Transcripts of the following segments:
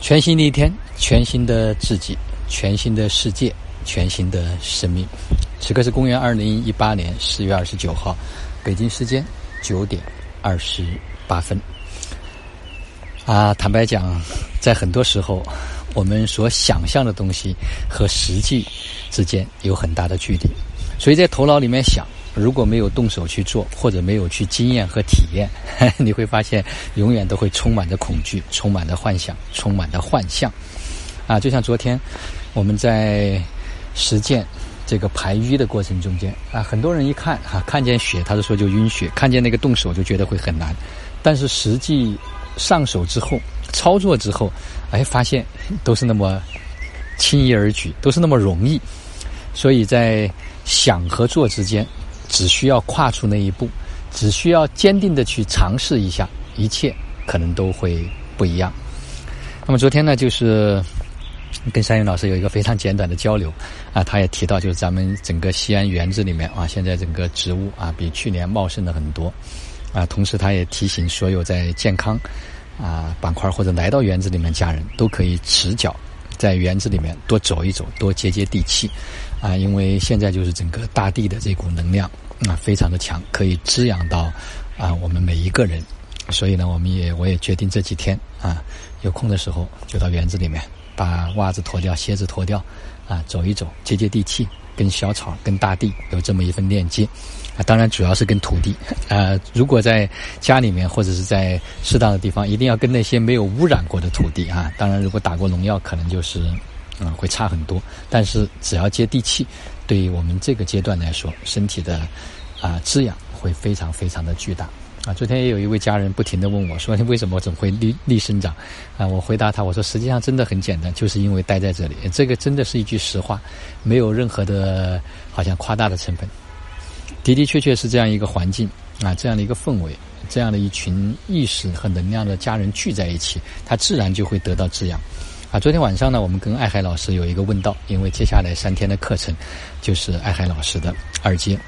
全新的一天，全新的自己，全新的世界，全新的生命。此刻是公元二零一八年四月二十九号，北京时间九点二十八分。啊，坦白讲，在很多时候，我们所想象的东西和实际之间有很大的距离，所以在头脑里面想。如果没有动手去做，或者没有去经验和体验，你会发现永远都会充满着恐惧，充满着幻想，充满着幻象。啊，就像昨天我们在实践这个排瘀的过程中间啊，很多人一看啊，看见血，他就说就晕血；看见那个动手就觉得会很难。但是实际上手之后，操作之后，哎，发现都是那么轻易而举，都是那么容易。所以在想和做之间。只需要跨出那一步，只需要坚定的去尝试一下，一切可能都会不一样。那么昨天呢，就是跟山云老师有一个非常简短的交流啊，他也提到，就是咱们整个西安园子里面啊，现在整个植物啊比去年茂盛了很多啊。同时，他也提醒所有在健康啊板块或者来到园子里面家人都可以持脚在园子里面多走一走，多接接地气。啊，因为现在就是整个大地的这股能量啊，非常的强，可以滋养到啊我们每一个人。所以呢，我们也我也决定这几天啊，有空的时候就到园子里面，把袜子脱掉，鞋子脱掉，啊，走一走，接接地气，跟小草、跟大地有这么一份链接。啊，当然主要是跟土地。啊，如果在家里面或者是在适当的地方，一定要跟那些没有污染过的土地啊。当然，如果打过农药，可能就是。嗯，会差很多，但是只要接地气，对于我们这个阶段来说，身体的啊滋养会非常非常的巨大啊。昨天也有一位家人不停的问我，说 你为什么总会逆逆生长啊？我回答他，我说实际上真的很简单，就是因为待在这里，这个真的是一句实话，没有任何的好像夸大的成分，的的确确是这样一个环境啊，这样的一个氛围，这样的一群意识和能量的家人聚在一起，他自然就会得到滋养。啊，昨天晚上呢，我们跟爱海老师有一个问道，因为接下来三天的课程就是爱海老师的二阶。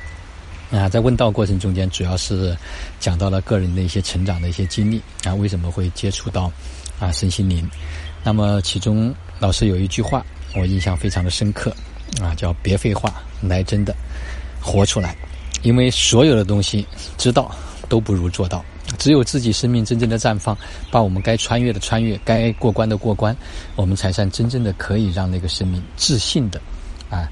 啊，在问道过程中间，主要是讲到了个人的一些成长的一些经历啊，为什么会接触到啊身心灵？那么其中老师有一句话我印象非常的深刻啊，叫别废话，来真的活出来，因为所有的东西知道都不如做到。只有自己生命真正的绽放，把我们该穿越的穿越，该过关的过关，我们才算真正的可以让那个生命自信的，啊，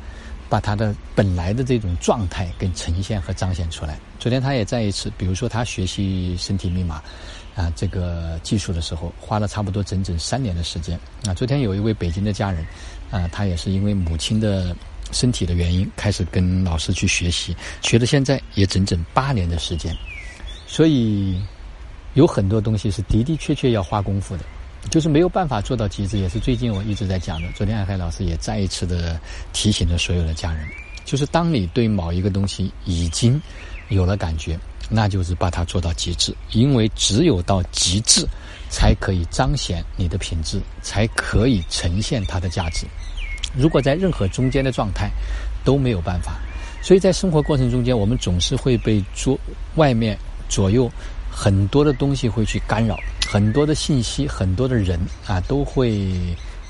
把他的本来的这种状态跟呈现和彰显出来。昨天他也再一次，比如说他学习身体密码啊这个技术的时候，花了差不多整整三年的时间。啊，昨天有一位北京的家人，啊，他也是因为母亲的身体的原因，开始跟老师去学习，学到现在也整整八年的时间。所以，有很多东西是的的确确要花功夫的，就是没有办法做到极致。也是最近我一直在讲的。昨天艾海老师也再一次的提醒了所有的家人，就是当你对某一个东西已经有了感觉，那就是把它做到极致。因为只有到极致，才可以彰显你的品质，才可以呈现它的价值。如果在任何中间的状态，都没有办法。所以在生活过程中间，我们总是会被做外面。左右很多的东西会去干扰，很多的信息，很多的人啊，都会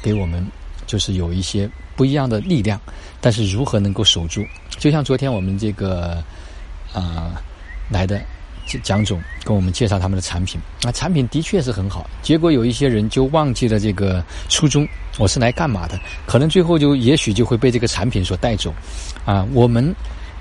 给我们就是有一些不一样的力量。但是如何能够守住？就像昨天我们这个啊来的蒋总跟我们介绍他们的产品，啊，产品的确是很好。结果有一些人就忘记了这个初衷，我是来干嘛的？可能最后就也许就会被这个产品所带走。啊，我们。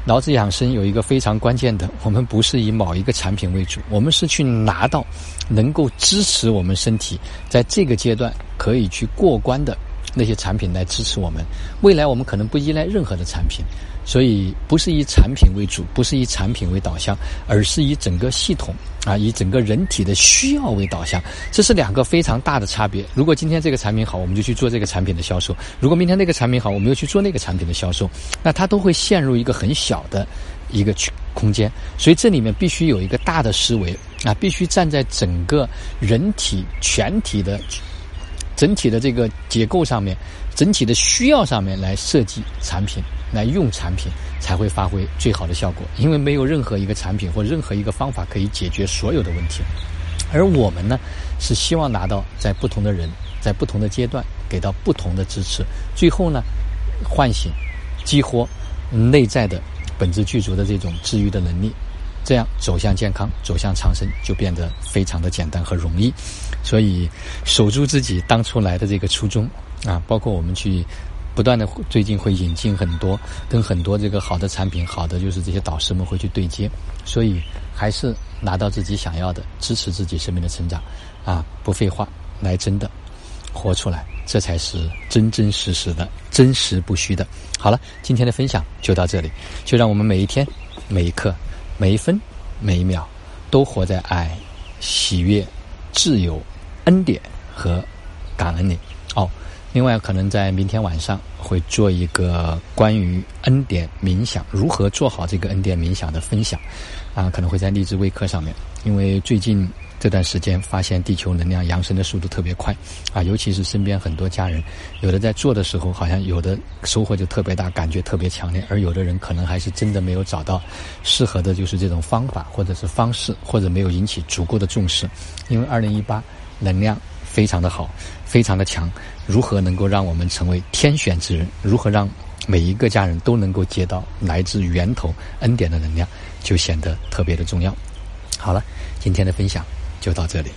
脑子养生有一个非常关键的，我们不是以某一个产品为主，我们是去拿到能够支持我们身体在这个阶段可以去过关的那些产品来支持我们。未来我们可能不依赖任何的产品。所以不是以产品为主，不是以产品为导向，而是以整个系统啊，以整个人体的需要为导向，这是两个非常大的差别。如果今天这个产品好，我们就去做这个产品的销售；如果明天那个产品好，我们又去做那个产品的销售，那它都会陷入一个很小的一个区空间。所以这里面必须有一个大的思维啊，必须站在整个人体全体的整体的这个结构上面，整体的需要上面来设计产品。来用产品才会发挥最好的效果，因为没有任何一个产品或任何一个方法可以解决所有的问题，而我们呢，是希望拿到在不同的人、在不同的阶段给到不同的支持，最后呢，唤醒、激活内在的本质具足的这种治愈的能力，这样走向健康、走向长生就变得非常的简单和容易。所以，守住自己当初来的这个初衷啊，包括我们去。不断的最近会引进很多跟很多这个好的产品，好的就是这些导师们会去对接，所以还是拿到自己想要的，支持自己生命的成长，啊，不废话，来真的活出来，这才是真真实实的、真实不虚的。好了，今天的分享就到这里，就让我们每一天、每一刻、每一分、每一秒，都活在爱、喜悦、自由、恩典和感恩里。哦。另外，可能在明天晚上会做一个关于恩典冥想如何做好这个恩典冥想的分享，啊，可能会在励志微课上面。因为最近这段时间发现地球能量扬升的速度特别快，啊，尤其是身边很多家人，有的在做的时候好像有的收获就特别大，感觉特别强烈，而有的人可能还是真的没有找到适合的，就是这种方法或者是方式，或者没有引起足够的重视。因为二零一八能量。非常的好，非常的强。如何能够让我们成为天选之人？如何让每一个家人都能够接到来自源头恩典的能量，就显得特别的重要。好了，今天的分享就到这里。